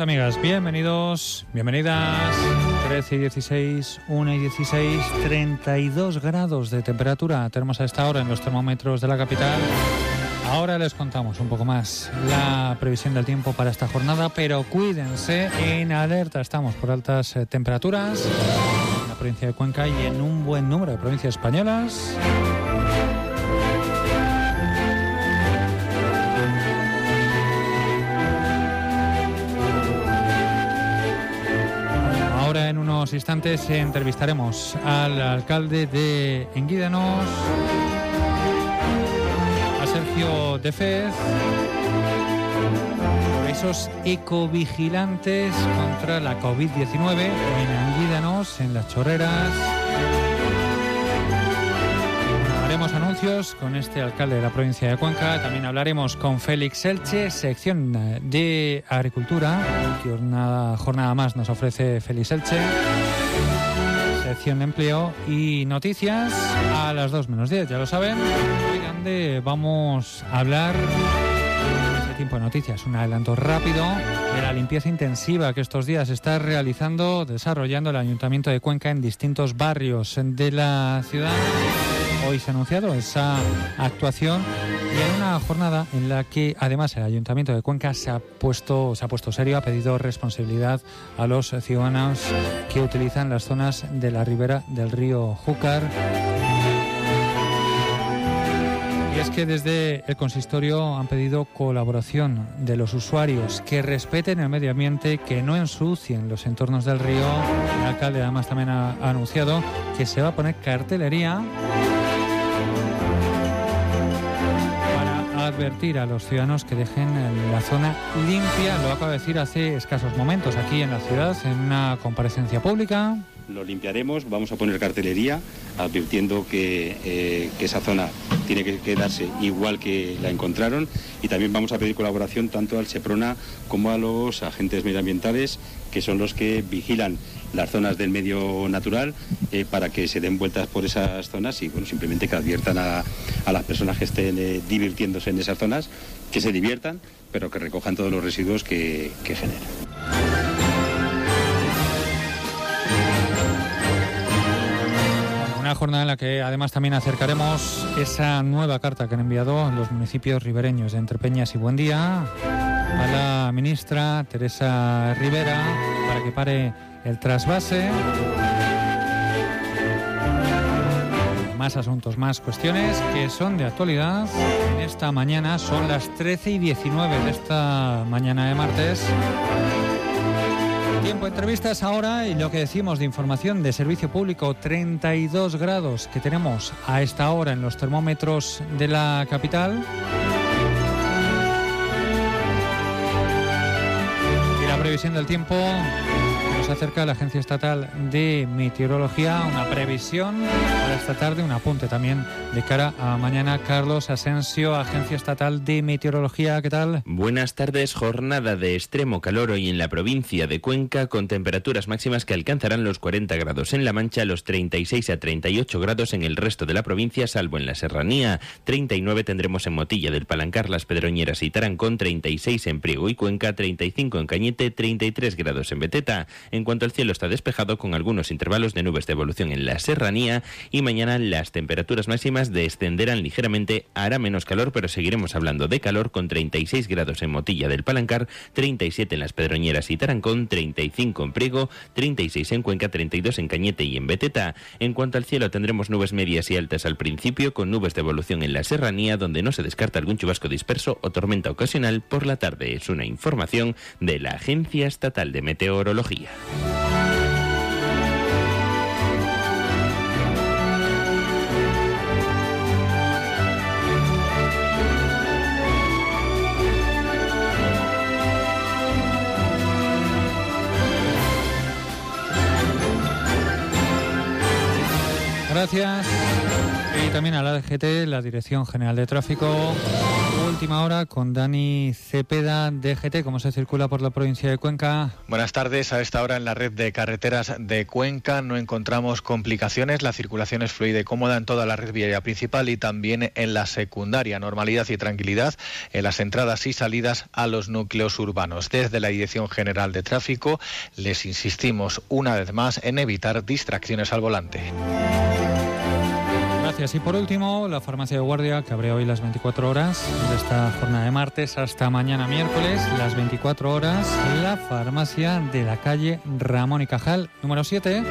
amigas, bienvenidos, bienvenidas. 13 y 16, 1 y 16, 32 grados de temperatura tenemos a esta hora en los termómetros de la capital. Ahora les contamos un poco más la previsión del tiempo para esta jornada, pero cuídense, en alerta estamos por altas eh, temperaturas en la provincia de Cuenca y en un buen número de provincias españolas. Instantes entrevistaremos al alcalde de Enguídanos, a Sergio de Fez, esos ecovigilantes contra la COVID-19 en Enguídanos, en las chorreras. Haremos anuncios con este alcalde de la provincia de Cuenca. También hablaremos con Félix Elche, sección de Agricultura, que jornada más nos ofrece Félix Elche. Sección de empleo y noticias a las 2 menos 10, ya lo saben. Hoy donde vamos a hablar este tiempo de noticias, un adelanto rápido de la limpieza intensiva que estos días está realizando, desarrollando el Ayuntamiento de Cuenca en distintos barrios de la ciudad hoy se ha anunciado esa actuación y en una jornada en la que además el Ayuntamiento de Cuenca se ha puesto, se ha puesto serio, ha pedido responsabilidad a los ciudadanos que utilizan las zonas de la ribera del río Júcar. Y es que desde el consistorio han pedido colaboración de los usuarios que respeten el medio ambiente, que no ensucien los entornos del río. El alcalde además también ha anunciado que se va a poner cartelería advertir a los ciudadanos que dejen la zona limpia, lo acabo de decir hace escasos momentos aquí en la ciudad, en una comparecencia pública. Lo limpiaremos, vamos a poner cartelería advirtiendo que, eh, que esa zona tiene que quedarse igual que la encontraron y también vamos a pedir colaboración tanto al SEPRONA como a los agentes medioambientales que son los que vigilan las zonas del medio natural eh, para que se den vueltas por esas zonas y bueno, simplemente que adviertan a, a las personas que estén eh, divirtiéndose en esas zonas, que se diviertan, pero que recojan todos los residuos que, que generan. Una jornada en la que además también acercaremos esa nueva carta que han enviado los municipios ribereños de Entrepeñas y Buendía a la ministra Teresa Rivera para que pare el trasvase. Más asuntos, más cuestiones que son de actualidad. En esta mañana son las 13 y 19 de esta mañana de martes. Tiempo entrevistas ahora y lo que decimos de información de servicio público, 32 grados que tenemos a esta hora en los termómetros de la capital. Y la previsión del tiempo acerca la Agencia Estatal de Meteorología, una previsión para esta tarde, un apunte también de cara a mañana. Carlos Asensio, Agencia Estatal de Meteorología, ¿qué tal? Buenas tardes, jornada de extremo calor hoy en la provincia de Cuenca, con temperaturas máximas que alcanzarán los 40 grados en La Mancha, los 36 a 38 grados en el resto de la provincia, salvo en la Serranía. 39 tendremos en Motilla del Palancar, Las Pedroñeras y Tarancón, 36 en Priego y Cuenca, 35 en Cañete, 33 grados en Beteta. En cuanto al cielo está despejado con algunos intervalos de nubes de evolución en la serranía y mañana las temperaturas máximas descenderán ligeramente, hará menos calor, pero seguiremos hablando de calor con 36 grados en Motilla del Palancar, 37 en las Pedroñeras y Tarancón, 35 en Priego, 36 en Cuenca, 32 en Cañete y en Beteta. En cuanto al cielo tendremos nubes medias y altas al principio con nubes de evolución en la serranía donde no se descarta algún chubasco disperso o tormenta ocasional por la tarde. Es una información de la Agencia Estatal de Meteorología. Gracias. También a la DGT, la Dirección General de Tráfico, Última hora con Dani Cepeda, DGT, cómo se circula por la provincia de Cuenca. Buenas tardes. A esta hora en la red de carreteras de Cuenca no encontramos complicaciones. La circulación es fluida y cómoda en toda la red viaria principal y también en la secundaria. Normalidad y tranquilidad en las entradas y salidas a los núcleos urbanos. Desde la Dirección General de Tráfico les insistimos una vez más en evitar distracciones al volante. Gracias. Y por último, la farmacia de guardia, que abre hoy las 24 horas de esta jornada de martes hasta mañana miércoles, las 24 horas, la farmacia de la calle Ramón y Cajal, número 7.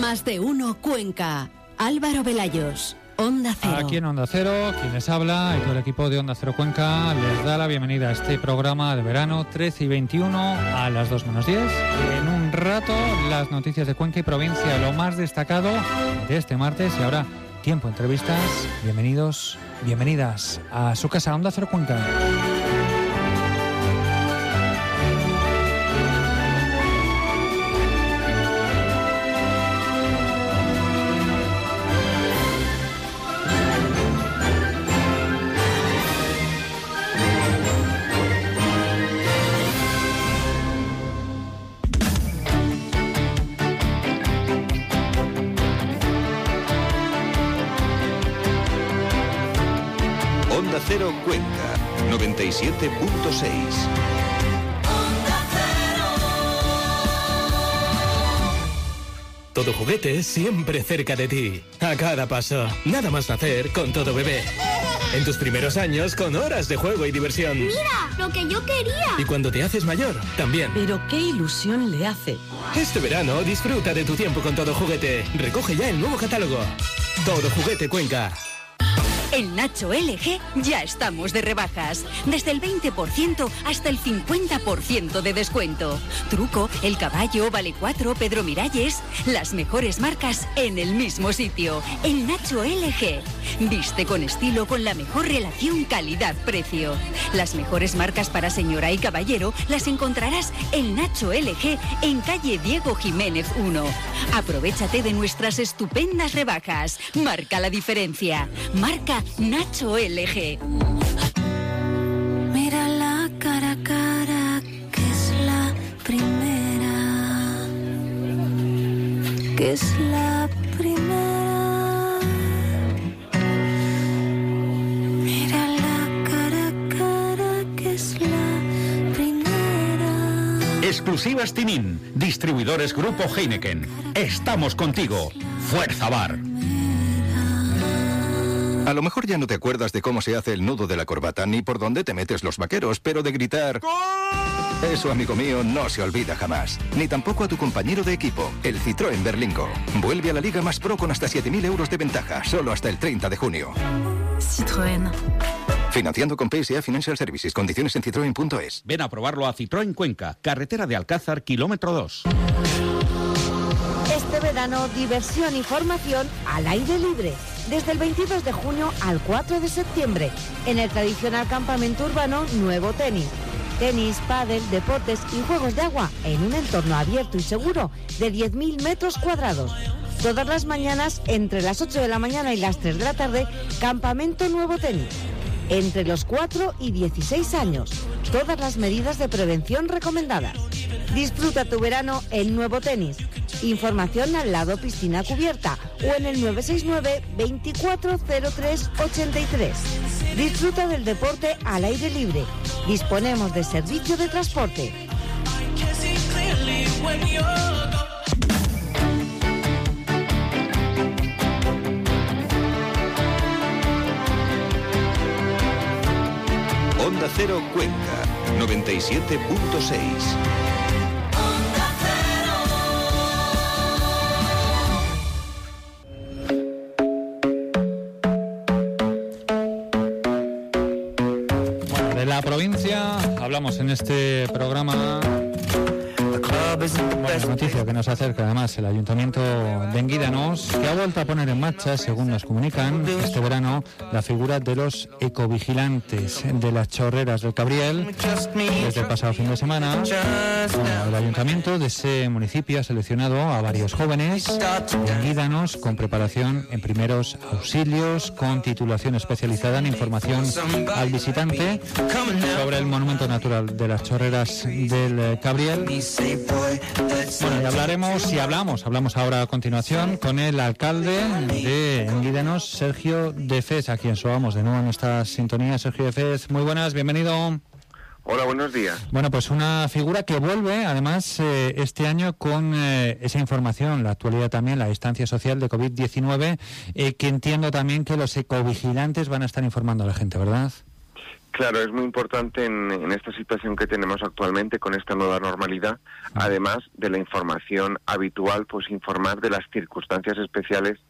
Más de uno Cuenca. Álvaro Velayos. Onda Cero. Aquí en Onda Cero, quien les habla y todo el equipo de Onda Cero Cuenca les da la bienvenida a este programa de verano 13 y 21 a las 2 menos 10. En un rato, las noticias de Cuenca y provincia, lo más destacado de este martes y ahora tiempo entrevistas. Bienvenidos, bienvenidas a su casa Onda Cero Cuenca. 97.6. Todo juguete siempre cerca de ti. A cada paso. Nada más nacer con todo bebé. En tus primeros años con horas de juego y diversión. Mira, lo que yo quería. Y cuando te haces mayor, también. Pero qué ilusión le hace. Este verano disfruta de tu tiempo con todo juguete. Recoge ya el nuevo catálogo. Todo juguete Cuenca. En Nacho LG ya estamos de rebajas. Desde el 20% hasta el 50% de descuento. Truco, El Caballo, Vale 4, Pedro Miralles. Las mejores marcas en el mismo sitio. En Nacho LG. Viste con estilo con la mejor relación calidad-precio. Las mejores marcas para señora y caballero las encontrarás en Nacho LG en calle Diego Jiménez 1. Aprovechate de nuestras estupendas rebajas. Marca la diferencia. Marca Nacho LG. Mira la cara a cara, que es la primera. Que es la primera. Mira la cara a cara, que es la primera. Exclusivas Tinin, distribuidores Grupo Heineken. Estamos contigo. Fuerza Bar. A lo mejor ya no te acuerdas de cómo se hace el nudo de la corbata ni por dónde te metes los vaqueros, pero de gritar... Eso, amigo mío, no se olvida jamás. Ni tampoco a tu compañero de equipo, el Citroën Berlingo. Vuelve a la Liga Más Pro con hasta 7.000 euros de ventaja, solo hasta el 30 de junio. Citroën. Financiando con PSA Financial Services. Condiciones en citroen.es. Ven a probarlo a Citroën Cuenca, carretera de Alcázar, kilómetro 2. Este verano, diversión y formación al aire libre. Desde el 22 de junio al 4 de septiembre, en el tradicional campamento urbano Nuevo Tenis. Tenis, pádel, deportes y juegos de agua en un entorno abierto y seguro de 10.000 metros cuadrados. Todas las mañanas, entre las 8 de la mañana y las 3 de la tarde, Campamento Nuevo Tenis. Entre los 4 y 16 años. Todas las medidas de prevención recomendadas. Disfruta tu verano en Nuevo Tenis. Información al lado piscina cubierta o en el 969 2403 83. Disfruta del deporte al aire libre. Disponemos de servicio de transporte. Cero Cuenca, 97.6. Bueno, de la provincia hablamos en este programa. Bueno, noticia que nos acerca además el Ayuntamiento de Enguídanos, que ha vuelto a poner en marcha, según nos comunican, este verano la figura de los ecovigilantes de las chorreras del Cabriel. Desde el pasado fin de semana, el Ayuntamiento de ese municipio ha seleccionado a varios jóvenes de Enguídanos con preparación en primeros auxilios, con titulación especializada en información al visitante sobre el monumento natural de las chorreras del Cabriel bueno, y hablaremos y hablamos, hablamos ahora a continuación con el alcalde de Enguídenos, Sergio Defes, a quien subamos de nuevo en esta sintonía. Sergio Defes, muy buenas, bienvenido. Hola, buenos días. Bueno, pues una figura que vuelve, además, eh, este año con eh, esa información, la actualidad también, la distancia social de COVID-19, eh, que entiendo también que los ecovigilantes van a estar informando a la gente, ¿verdad? Claro, es muy importante en, esta situación que tenemos actualmente con esta nueva normalidad, además de la información habitual, pues informar de las circunstancias especiales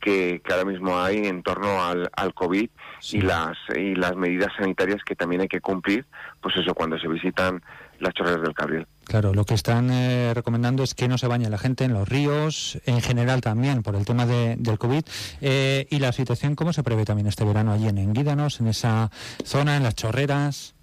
que, ahora mismo hay en torno al, al COVID y las y las medidas sanitarias que también hay que cumplir, pues eso cuando se visitan las chorreras del Cabriel. Claro, lo que están eh, recomendando es que no se bañe la gente en los ríos, en general también por el tema de, del COVID. Eh, ¿Y la situación cómo se prevé también este verano allí en Enguídanos, en esa zona, en las chorreras?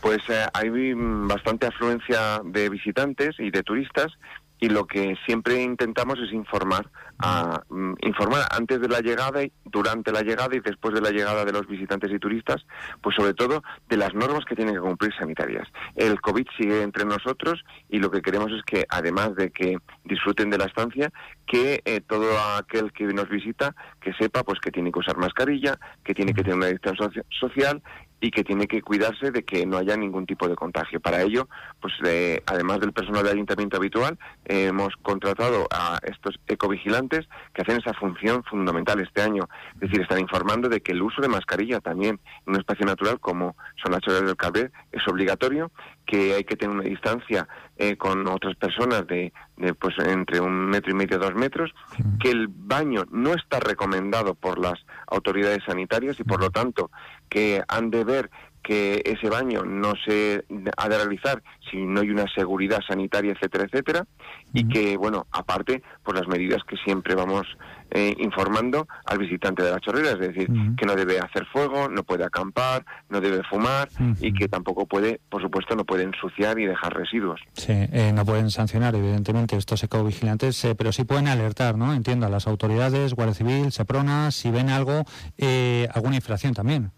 Pues eh, hay bastante afluencia de visitantes y de turistas y lo que siempre intentamos es informar a mm, informar antes de la llegada y durante la llegada y después de la llegada de los visitantes y turistas, pues sobre todo de las normas que tienen que cumplir sanitarias. El COVID sigue entre nosotros y lo que queremos es que además de que disfruten de la estancia, que eh, todo aquel que nos visita que sepa pues que tiene que usar mascarilla, que tiene que tener una distancia social y que tiene que cuidarse de que no haya ningún tipo de contagio. Para ello, pues eh, además del personal de ayuntamiento habitual, hemos contratado a estos ecovigilantes que hacen esa función fundamental este año. Es decir, están informando de que el uso de mascarilla también en un espacio natural como son las chorreras del Cabré es obligatorio, que hay que tener una distancia eh, con otras personas de, de, pues entre un metro y medio, dos metros, que el baño no está recomendado por las autoridades sanitarias y por lo tanto que han de ver que ese baño no se ha de realizar si no hay una seguridad sanitaria, etcétera, etcétera, y que, bueno, aparte, pues las medidas que siempre vamos eh, informando al visitante de la chorrera, es decir, que no debe hacer fuego, no puede acampar, no debe fumar y que tampoco puede, por supuesto, no puede ensuciar y dejar residuos. Sí, eh, no pueden sancionar, evidentemente, estos ecovigilantes, eh, pero sí pueden alertar, ¿no? Entiendo, a las autoridades, Guardia Civil, Seprona, si ven algo, alguna infracción también.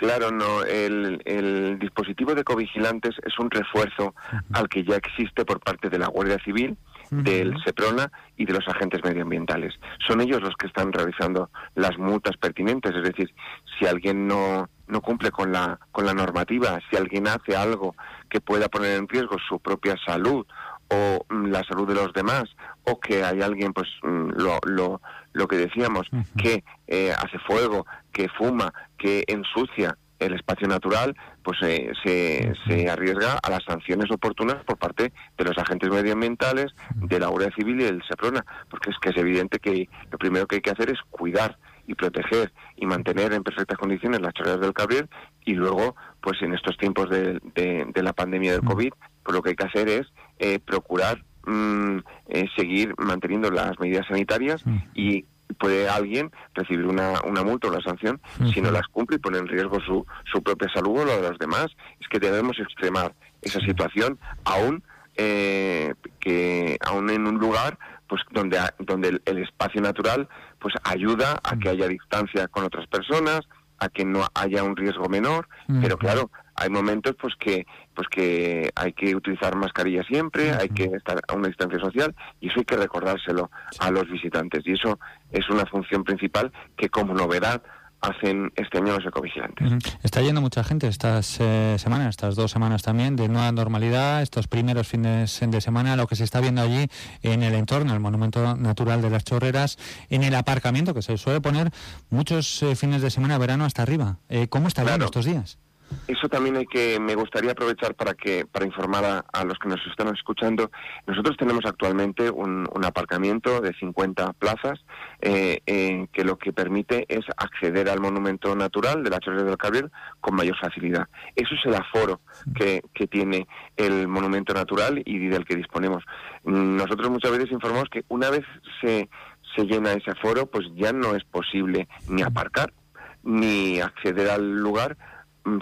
Claro, no. El, dispositivo de covigilantes es un refuerzo al que ya existe por parte de la Guardia Civil, del SEPRONA y de los agentes medioambientales. Son ellos los que están realizando las multas pertinentes, es decir, si alguien no, no cumple con la, con la normativa, si alguien hace algo que pueda poner en riesgo su propia salud o mm, la salud de los demás, o que hay alguien, pues mm, lo, lo, lo que decíamos, que eh, hace fuego, que fuma, que ensucia el espacio natural, pues eh, se, se, arriesga a las sanciones oportunas por parte de los agentes medioambientales, de la Guardia Civil y del SEPRONA, porque es que es evidente que lo primero que hay que hacer es cuidar y proteger y mantener en perfectas condiciones las chorreras del Cabriel y luego, pues en estos tiempos de, de, la pandemia del COVID, pues lo que hay que hacer es eh, procurar mm, seguir manteniendo las medidas sanitarias y puede alguien recibir una, una multa o una sanción si no las cumple y pone en riesgo su, su propia salud o la de los demás. Es que debemos extremar esa situación aún eh, que aún en un lugar pues donde donde el, espacio natural pues ayuda a que haya distancia con otras personas a que no haya un riesgo menor. Pero claro hay momentos pues que pues que hay que utilizar mascarilla siempre, hay que estar a una distancia social y eso hay que recordárselo a los visitantes y eso es una función principal que como novedad hacen este año los ecovigilantes. Está yendo mucha gente estas eh, semanas, estas dos semanas también, de nueva normalidad, estos primeros fines de semana, lo que se está viendo allí en el entorno, el Monumento Natural de las Chorreras, en el aparcamiento, que se suele poner muchos eh, fines de semana, verano hasta arriba. Eh, ¿Cómo está yendo estos días? Eso también hay que, me gustaría aprovechar para que para informar a, a los que nos están escuchando. Nosotros tenemos actualmente un, un aparcamiento de 50 plazas eh, eh, que lo que permite es acceder al monumento natural de la Chorrera del Cabril con mayor facilidad. Eso es el aforo que, que tiene el monumento natural y del que disponemos. Nosotros muchas veces informamos que una vez se, se llena ese aforo, pues ya no es posible ni aparcar ni acceder al lugar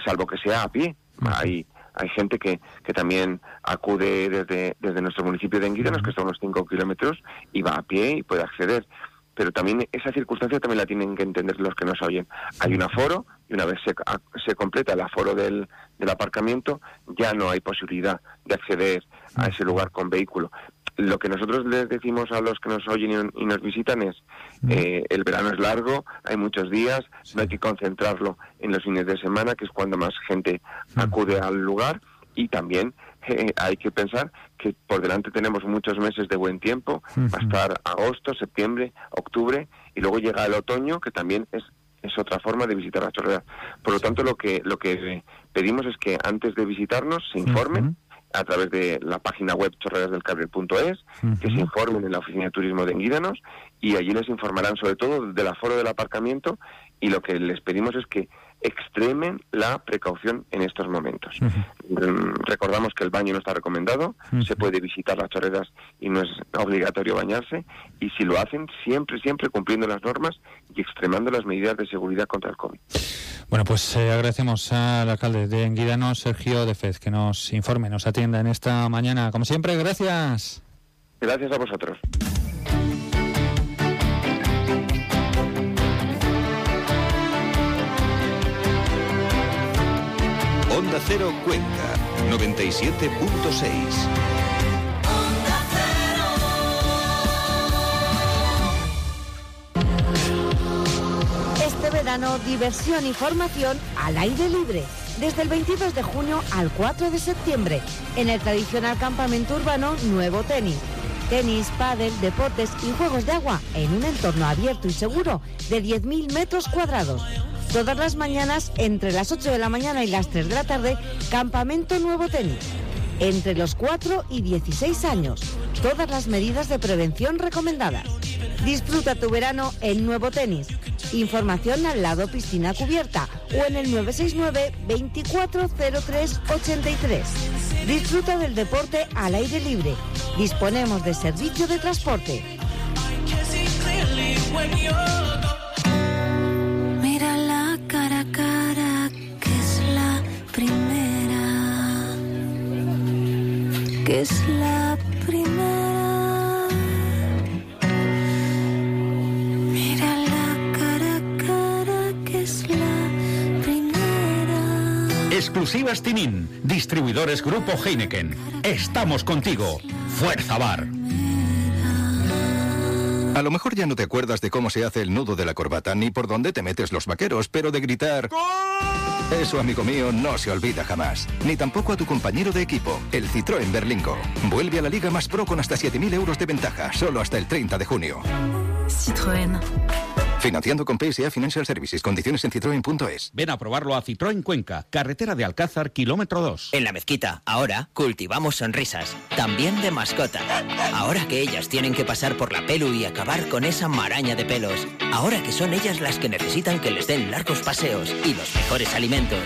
salvo que sea a pie. Hay, hay gente que, que también acude desde, desde nuestro municipio de Enguídanos, que está a unos 5 kilómetros, y va a pie y puede acceder. Pero también esa circunstancia también la tienen que entender los que nos oyen. Hay un aforo y una vez se, a- se completa el aforo del, del aparcamiento, ya no hay posibilidad de acceder a ese lugar con vehículo. Lo que nosotros les decimos a los que nos oyen y, nos visitan es, eh, el verano es largo, hay muchos días, no hay que concentrarlo en los fines de semana, que es cuando más gente acude al lugar, y también eh, hay que pensar que por delante tenemos muchos meses de buen tiempo, va a estar agosto, septiembre, octubre, y luego llega el otoño, que también es es otra forma de visitar la chorrera. Por lo tanto, lo que lo que pedimos es que antes de visitarnos se informen a través de la página web chorrerasdelcabril.es, que se informen en la oficina de turismo de Enguídanos y allí les informarán sobre todo del aforo del aparcamiento y lo que les pedimos es que extremen la precaución en estos momentos. Mm, Recordamos que el baño no está recomendado, se puede visitar las chorreras y no es obligatorio bañarse y si lo hacen siempre, siempre cumpliendo las normas y extremando las medidas de seguridad contra el COVID. Bueno, pues eh, agradecemos al alcalde de Enguidano, Sergio de Fez, que nos informe, nos atienda en esta mañana. Como siempre, gracias. Gracias a vosotros. Onda Cero Cuenca, 97.6. Este verano, diversión y formación al aire libre. Desde el 22 de junio al 4 de septiembre, en el tradicional campamento urbano Nuevo Tenis. Tenis, pádel, deportes y juegos de agua en un entorno abierto y seguro de 10.000 metros cuadrados. Todas las mañanas, entre las 8 de la mañana y las 3 de la tarde, Campamento Nuevo Tenis. Entre los 4 y 16 años. Todas las medidas de prevención recomendadas. Disfruta tu verano en Nuevo Tenis. Información al lado piscina cubierta o en el 969 2403 83. Disfruta del deporte al aire libre. Disponemos de servicio de transporte. Que es la primera. Mira la cara cara que es la primera. Exclusivas Tinin, distribuidores Grupo Heineken. Estamos contigo. Fuerza Bar. A lo mejor ya no te acuerdas de cómo se hace el nudo de la corbata ni por dónde te metes los vaqueros, pero de gritar... Eso, amigo mío, no se olvida jamás. Ni tampoco a tu compañero de equipo, el Citroën Berlingo. Vuelve a la Liga Más Pro con hasta 7.000 euros de ventaja, solo hasta el 30 de junio. Citroën. Financiando con PSA Financial Services. Condiciones en citroen.es. Ven a probarlo a Citroën Cuenca, carretera de Alcázar, kilómetro 2. En la mezquita, ahora, cultivamos sonrisas, también de mascota. Ahora que ellas tienen que pasar por la pelu y acabar con esa maraña de pelos. Ahora que son ellas las que necesitan que les den largos paseos y los mejores alimentos.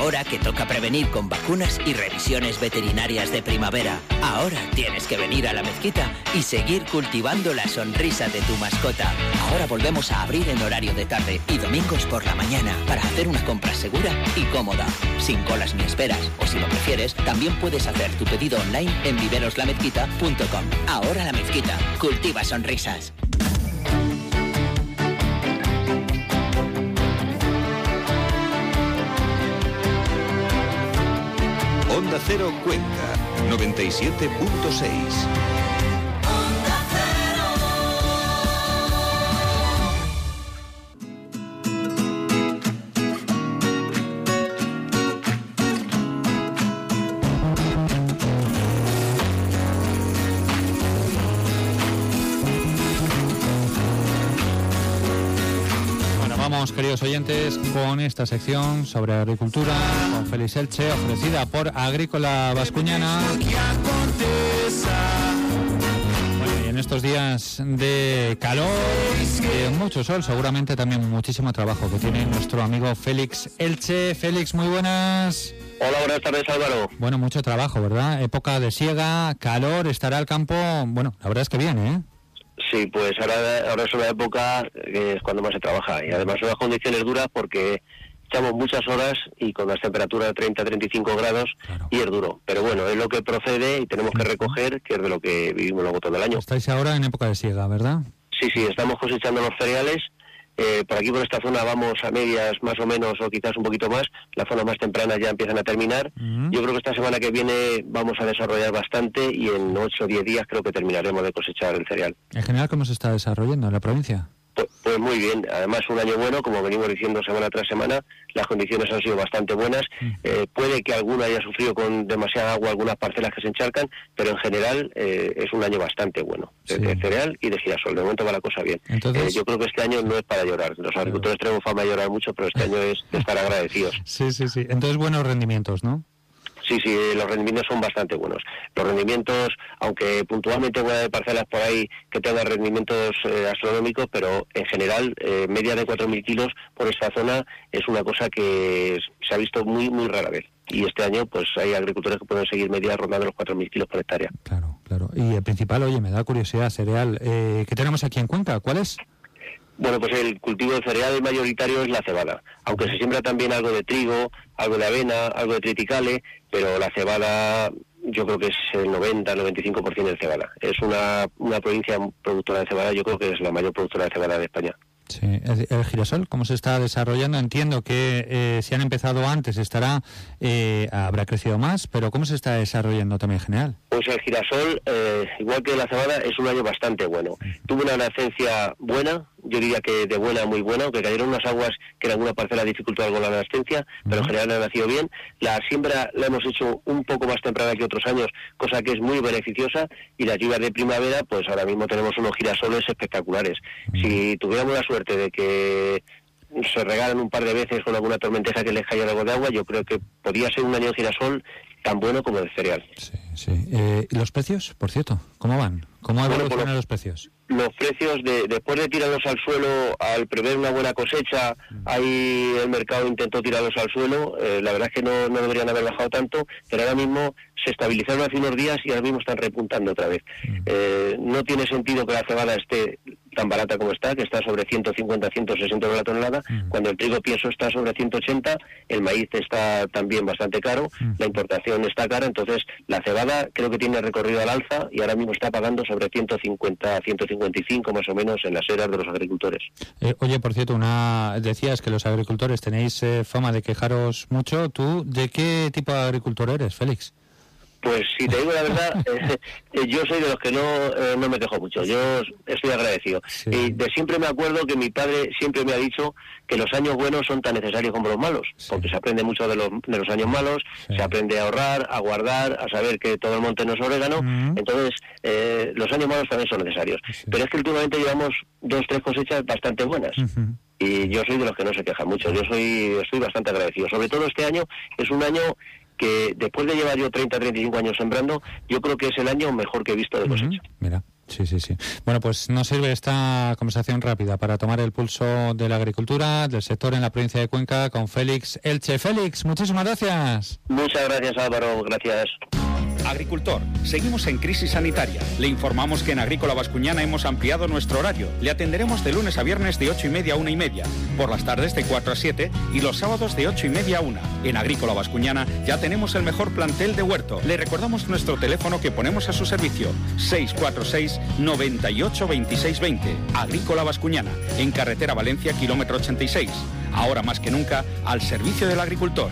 Ahora que toca prevenir con vacunas y revisiones veterinarias de primavera. Ahora tienes que venir a la mezquita y seguir cultivando la sonrisa de tu mascota. Ahora volvemos a abrir en horario de tarde y domingos por la mañana para hacer una compra segura y cómoda, sin colas ni esperas. O si lo prefieres, también puedes hacer tu pedido online en viveroslamezquita.com. Ahora la mezquita, cultiva sonrisas. Onda Cero Cuenca, 97.6. con esta sección sobre agricultura con Félix Elche, ofrecida por Agrícola Vascuñana. Bueno, y en estos días de calor, de mucho sol, seguramente también muchísimo trabajo que tiene nuestro amigo Félix Elche. Félix, muy buenas. Hola, buenas tardes Álvaro. Bueno, mucho trabajo, ¿verdad? Época de siega, calor, estará el campo, bueno, la verdad es que viene, ¿eh? Sí, pues ahora, ahora es una época que es cuando más se trabaja y además son las condiciones duras porque echamos muchas horas y con las temperaturas de 30 35 grados y es duro. Pero bueno, es lo que procede y tenemos que recoger, que es de lo que vivimos luego todo el año. Estáis ahora en época de siega, ¿verdad? Sí, sí, estamos cosechando los cereales. Eh, por aquí, por esta zona, vamos a medias más o menos o quizás un poquito más. Las zonas más tempranas ya empiezan a terminar. Yo creo que esta semana que viene vamos a desarrollar bastante y en 8 o 10 días creo que terminaremos de cosechar el cereal. En general, ¿cómo se está desarrollando en la provincia? Pues, pues muy bien, además un año bueno, como venimos diciendo semana tras semana, las condiciones han sido bastante buenas. Eh, puede que alguno haya sufrido con demasiada agua algunas parcelas que se encharcan, pero en general eh, es un año bastante bueno, de, de cereal y de girasol. De momento va la cosa bien. Entonces- Eh, yo creo que este año no es para llorar. Los agricultores tenemos fama de llorar mucho, pero este año es de estar agradecidos. Sí, sí, sí. Entonces, buenos rendimientos, ¿no? Sí, sí, los rendimientos son bastante buenos. Los rendimientos, aunque puntualmente voy a haber parcelas por ahí que tengan rendimientos eh, astronómicos, pero en general, eh, media de 4.000 kilos por esta zona es una cosa que se ha visto muy, muy rara vez. Y este año, pues hay agricultores que pueden seguir medias rondando los 4.000 kilos por hectárea. Claro. Y el principal, oye, me da curiosidad, cereal, eh, ¿qué tenemos aquí en Cuenca? ¿Cuál es? Bueno, pues el cultivo de cereal mayoritario es la cebada, aunque se siembra también algo de trigo, algo de avena, algo de triticale, pero la cebada yo creo que es el 90-95% de cebada. Es una, una provincia productora de cebada, yo creo que es la mayor productora de cebada de España. Sí. El, el girasol, ¿cómo se está desarrollando? Entiendo que eh, si han empezado antes estará, eh, habrá crecido más, pero ¿cómo se está desarrollando también en general? Pues el girasol, eh, igual que la cebada, es un año bastante bueno. Tuvo una nacencia buena, yo diría que de buena a muy buena, aunque cayeron unas aguas que en alguna parcela dificultó algo la nacencia, pero en general ha nacido bien. La siembra la hemos hecho un poco más temprana que otros años, cosa que es muy beneficiosa, y las lluvias de primavera, pues ahora mismo tenemos unos girasoles espectaculares. Si tuviéramos la suerte de que se regalan un par de veces con alguna tormenteja que les caiga algo de agua, yo creo que podría ser un año de girasol tan bueno como el cereal. Sí. Eh, ¿Y los precios, por cierto? ¿Cómo van? ¿Cómo Bueno, evolucionan pues- los precios? Los precios de después de tirarlos al suelo al prever una buena cosecha ahí el mercado intentó tirarlos al suelo. Eh, la verdad es que no, no deberían haber bajado tanto pero ahora mismo se estabilizaron hace unos días y ahora mismo están repuntando otra vez. Eh, no tiene sentido que la cebada esté tan barata como está que está sobre 150 160 euros la tonelada. Cuando el trigo pienso está sobre 180 el maíz está también bastante caro la importación está cara entonces la cebada creo que tiene recorrido al alza y ahora mismo está pagando sobre 150 155 más o menos en las eras de los agricultores. Eh, oye, por cierto, una decías que los agricultores tenéis eh, fama de quejaros mucho. ¿Tú de qué tipo de agricultor eres, Félix? Pues si te digo la verdad, eh, eh, yo soy de los que no, eh, no me quejo mucho, yo estoy agradecido. Y de siempre me acuerdo que mi padre siempre me ha dicho que los años buenos son tan necesarios como los malos, porque se aprende mucho de los, de los años malos, se aprende a ahorrar, a guardar, a saber que todo el monte no es orégano, entonces eh, los años malos también son necesarios. Pero es que últimamente llevamos dos, tres cosechas bastante buenas. Y yo soy de los que no se quejan mucho, yo soy estoy bastante agradecido. Sobre todo este año es un año que después de llevar yo 30, 35 años sembrando, yo creo que es el año mejor que he visto de cosecha. Mira, sí, sí, sí. Bueno, pues nos sirve esta conversación rápida para tomar el pulso de la agricultura, del sector en la provincia de Cuenca con Félix Elche. Félix, muchísimas gracias. Muchas gracias Álvaro, gracias. Agricultor, seguimos en crisis sanitaria. Le informamos que en Agrícola Vascuñana hemos ampliado nuestro horario. Le atenderemos de lunes a viernes de 8 y media a 1 y media, por las tardes de 4 a 7 y los sábados de 8 y media a 1. En Agrícola Vascuñana ya tenemos el mejor plantel de huerto. Le recordamos nuestro teléfono que ponemos a su servicio, 646 98 26 20. Agrícola Vascuñana, en carretera Valencia, kilómetro 86. Ahora más que nunca, al servicio del agricultor.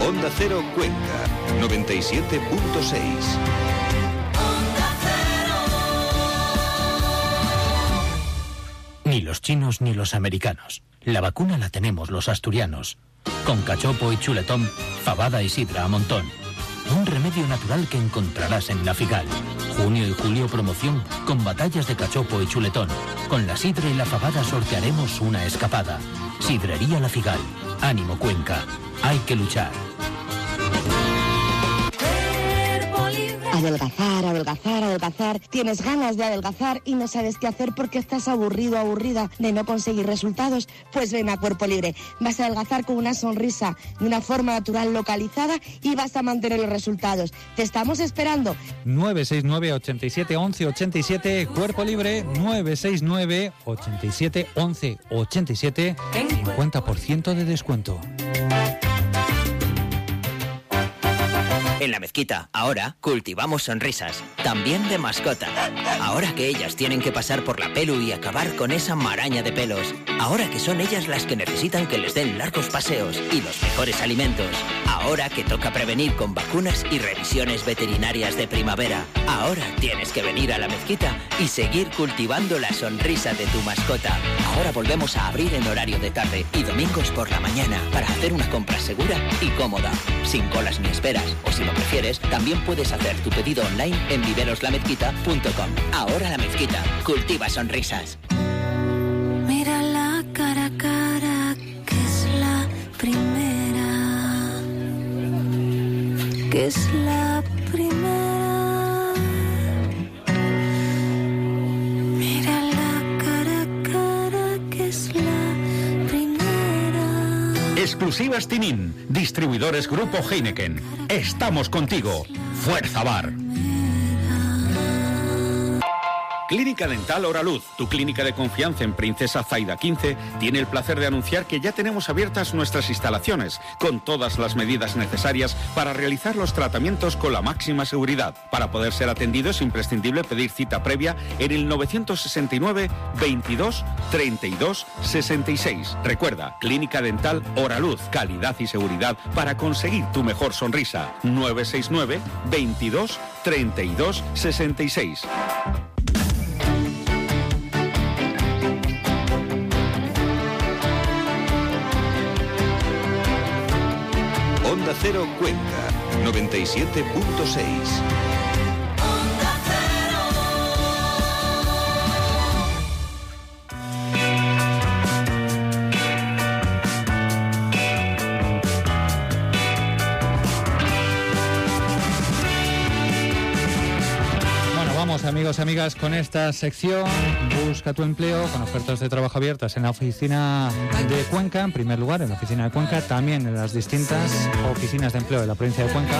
Onda Cero Cuenca, 97.6. Ni los chinos ni los americanos. La vacuna la tenemos los asturianos. Con cachopo y chuletón, fabada y sidra a montón. un remedio natural que encontrarás en La Figal. Junio y julio promoción con batallas de cachopo y chuletón. Con la sidra y la fabada sortearemos una escapada. Sidrería La Figal. Ánimo Cuenca. Hay que luchar. Adelgazar, adelgazar, adelgazar. Tienes ganas de adelgazar y no sabes qué hacer porque estás aburrido, aburrida de no conseguir resultados. Pues ven a Cuerpo Libre. Vas a adelgazar con una sonrisa, de una forma natural localizada y vas a mantener los resultados. Te estamos esperando. 969 87 11 87 Cuerpo Libre 969 87 11 87 50% de descuento. En la mezquita, ahora, cultivamos sonrisas, también de mascota. Ahora que ellas tienen que pasar por la pelu y acabar con esa maraña de pelos. Ahora que son ellas las que necesitan que les den largos paseos y los mejores alimentos. Ahora que toca prevenir con vacunas y revisiones veterinarias de primavera. Ahora tienes que venir a la mezquita y seguir cultivando la sonrisa de tu mascota. Ahora volvemos a abrir en horario de tarde y domingos por la mañana para hacer una compra segura y cómoda, sin colas ni esperas. O si lo prefieres, también puedes hacer tu pedido online en viveroslamezquita.com. Ahora la mezquita, cultiva sonrisas. Que es la primera. Mira la cara cara, que es la primera. Exclusivas Tinin, distribuidores Grupo Heineken. Estamos contigo. Fuerza Bar. Clínica Dental Oraluz, tu clínica de confianza en Princesa Zaida 15, tiene el placer de anunciar que ya tenemos abiertas nuestras instalaciones, con todas las medidas necesarias para realizar los tratamientos con la máxima seguridad. Para poder ser atendido es imprescindible pedir cita previa en el 969 22 32 66. Recuerda, Clínica Dental Oraluz, calidad y seguridad para conseguir tu mejor sonrisa. 969 22 32 66. Onda Cero Cuenca, 97.6. amigos y amigas con esta sección. Busca tu empleo con ofertas de trabajo abiertas en la oficina de Cuenca, en primer lugar, en la oficina de Cuenca, también en las distintas oficinas de empleo de la provincia de Cuenca.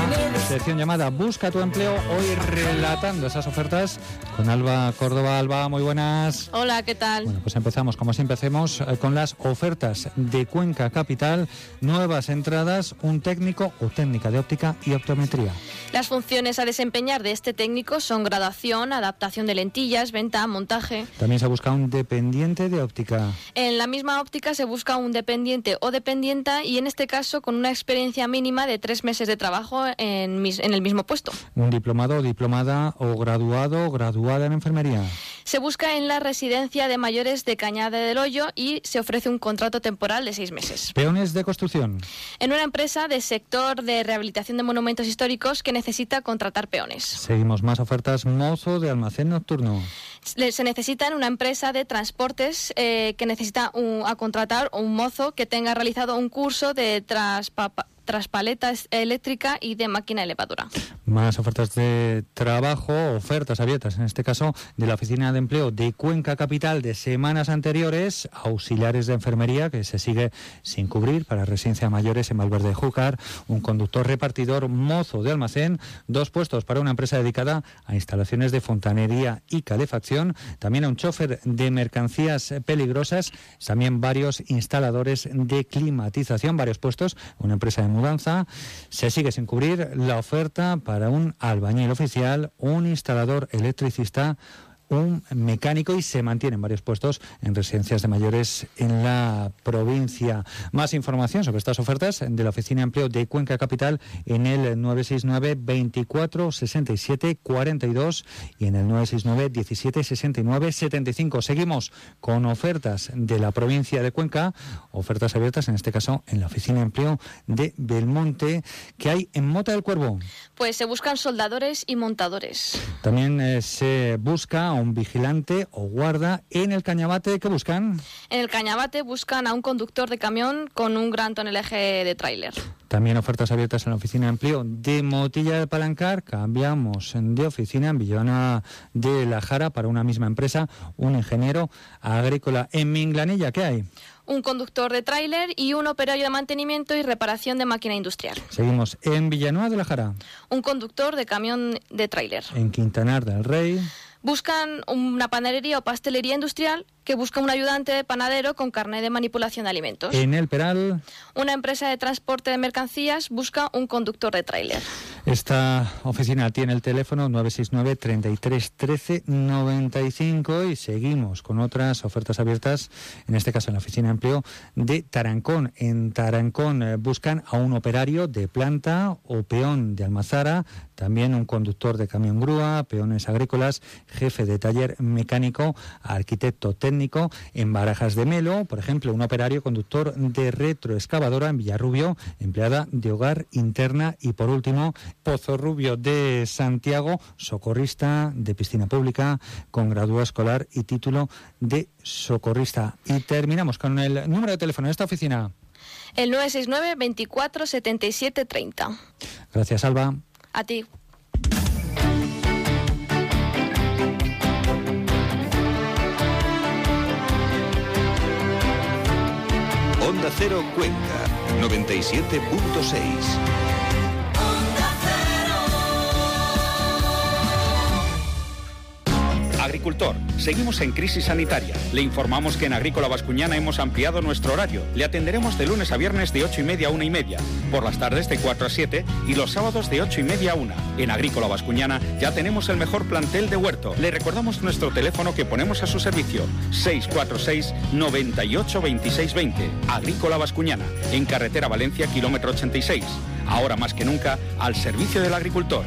Sección llamada Busca tu empleo, hoy relatando esas ofertas con Alba Córdoba. Alba, muy buenas. Hola, ¿qué tal? Bueno, pues empezamos, como siempre hacemos, eh, con las ofertas de Cuenca Capital, nuevas entradas, un técnico o técnica de óptica y optometría. Las funciones a desempeñar de este técnico son graduación, adaptación de lentillas, venta, montaje. También se busca un dependiente de óptica. En la misma óptica se busca un dependiente o dependienta y en este caso con una experiencia mínima de tres meses de trabajo en, mis- en el mismo puesto. Un diplomado, diplomada o graduado o graduada en enfermería. Se busca en la residencia de mayores de Cañada del Hoyo y se ofrece un contrato temporal de seis meses. Peones de construcción. En una empresa de sector de rehabilitación de monumentos históricos que necesita contratar peones. Seguimos más ofertas. Mozo de almacén nocturno. Se necesita en una empresa de transportes eh, que necesita un- a contratar un mozo que tenga realizado un curso de traspa- traspaleta eléctrica y de máquina elevadora. Más ofertas de trabajo, ofertas abiertas, en este caso de la Oficina de Empleo de Cuenca Capital de semanas anteriores, auxiliares de enfermería que se sigue sin cubrir para residencia de mayores en Valverde de Júcar, un conductor repartidor, mozo de almacén, dos puestos para una empresa dedicada a instalaciones de fontanería y calefacción, también a un chofer de mercancías peligrosas, también varios instaladores de climatización, varios puestos, una empresa de Se sigue sin cubrir la oferta para un albañil oficial, un instalador electricista, un mecánico y se mantienen varios puestos en residencias de mayores en la provincia. Más información sobre estas ofertas de la Oficina de Empleo de Cuenca Capital en el 969 24 67 42 y en el 969 17 69 75. Seguimos con ofertas de la provincia de Cuenca, ofertas abiertas en este caso en la Oficina de Empleo de Belmonte que hay en Mota del Cuervo. Pues se buscan soldadores y montadores. También eh, se busca un vigilante o guarda en el Cañabate. ¿Qué buscan? En el Cañabate buscan a un conductor de camión con un gran tonelaje de tráiler. También ofertas abiertas en la oficina de empleo de Motilla de Palancar. Cambiamos de oficina en Villona de la Jara para una misma empresa, un ingeniero agrícola. En Minglanilla, ¿qué hay? Un conductor de tráiler y un operario de mantenimiento y reparación de máquina industrial. Seguimos en Villanueva de la Jara. Un conductor de camión de tráiler. En Quintanar del Rey. Buscan una panadería o pastelería industrial que busca un ayudante de panadero con carnet de manipulación de alimentos. En el Peral. Una empresa de transporte de mercancías busca un conductor de tráiler. Esta oficina tiene el teléfono 969 33 13 95 y seguimos con otras ofertas abiertas, en este caso en la oficina de empleo de Tarancón. En Tarancón eh, buscan a un operario de planta o peón de almazara, también un conductor de camión grúa, peones agrícolas, jefe de taller mecánico, arquitecto técnico en Barajas de Melo, por ejemplo, un operario conductor de retroexcavadora en Villarrubio, empleada de hogar interna y por último, Pozo Rubio de Santiago, socorrista de piscina pública con gradúa escolar y título de socorrista. Y terminamos con el número de teléfono de esta oficina. El 969 24 77 30. Gracias, Alba. A ti. Cero Cuenca, 97.6. Agricultor, seguimos en crisis sanitaria. Le informamos que en Agrícola Vascuñana hemos ampliado nuestro horario. Le atenderemos de lunes a viernes de 8 y media a 1 y media, por las tardes de 4 a 7 y los sábados de 8 y media a 1. En Agrícola Vascuñana ya tenemos el mejor plantel de huerto. Le recordamos nuestro teléfono que ponemos a su servicio, 646 98 26 20. Agrícola Vascuñana, en carretera Valencia, kilómetro 86. Ahora más que nunca, al servicio del agricultor.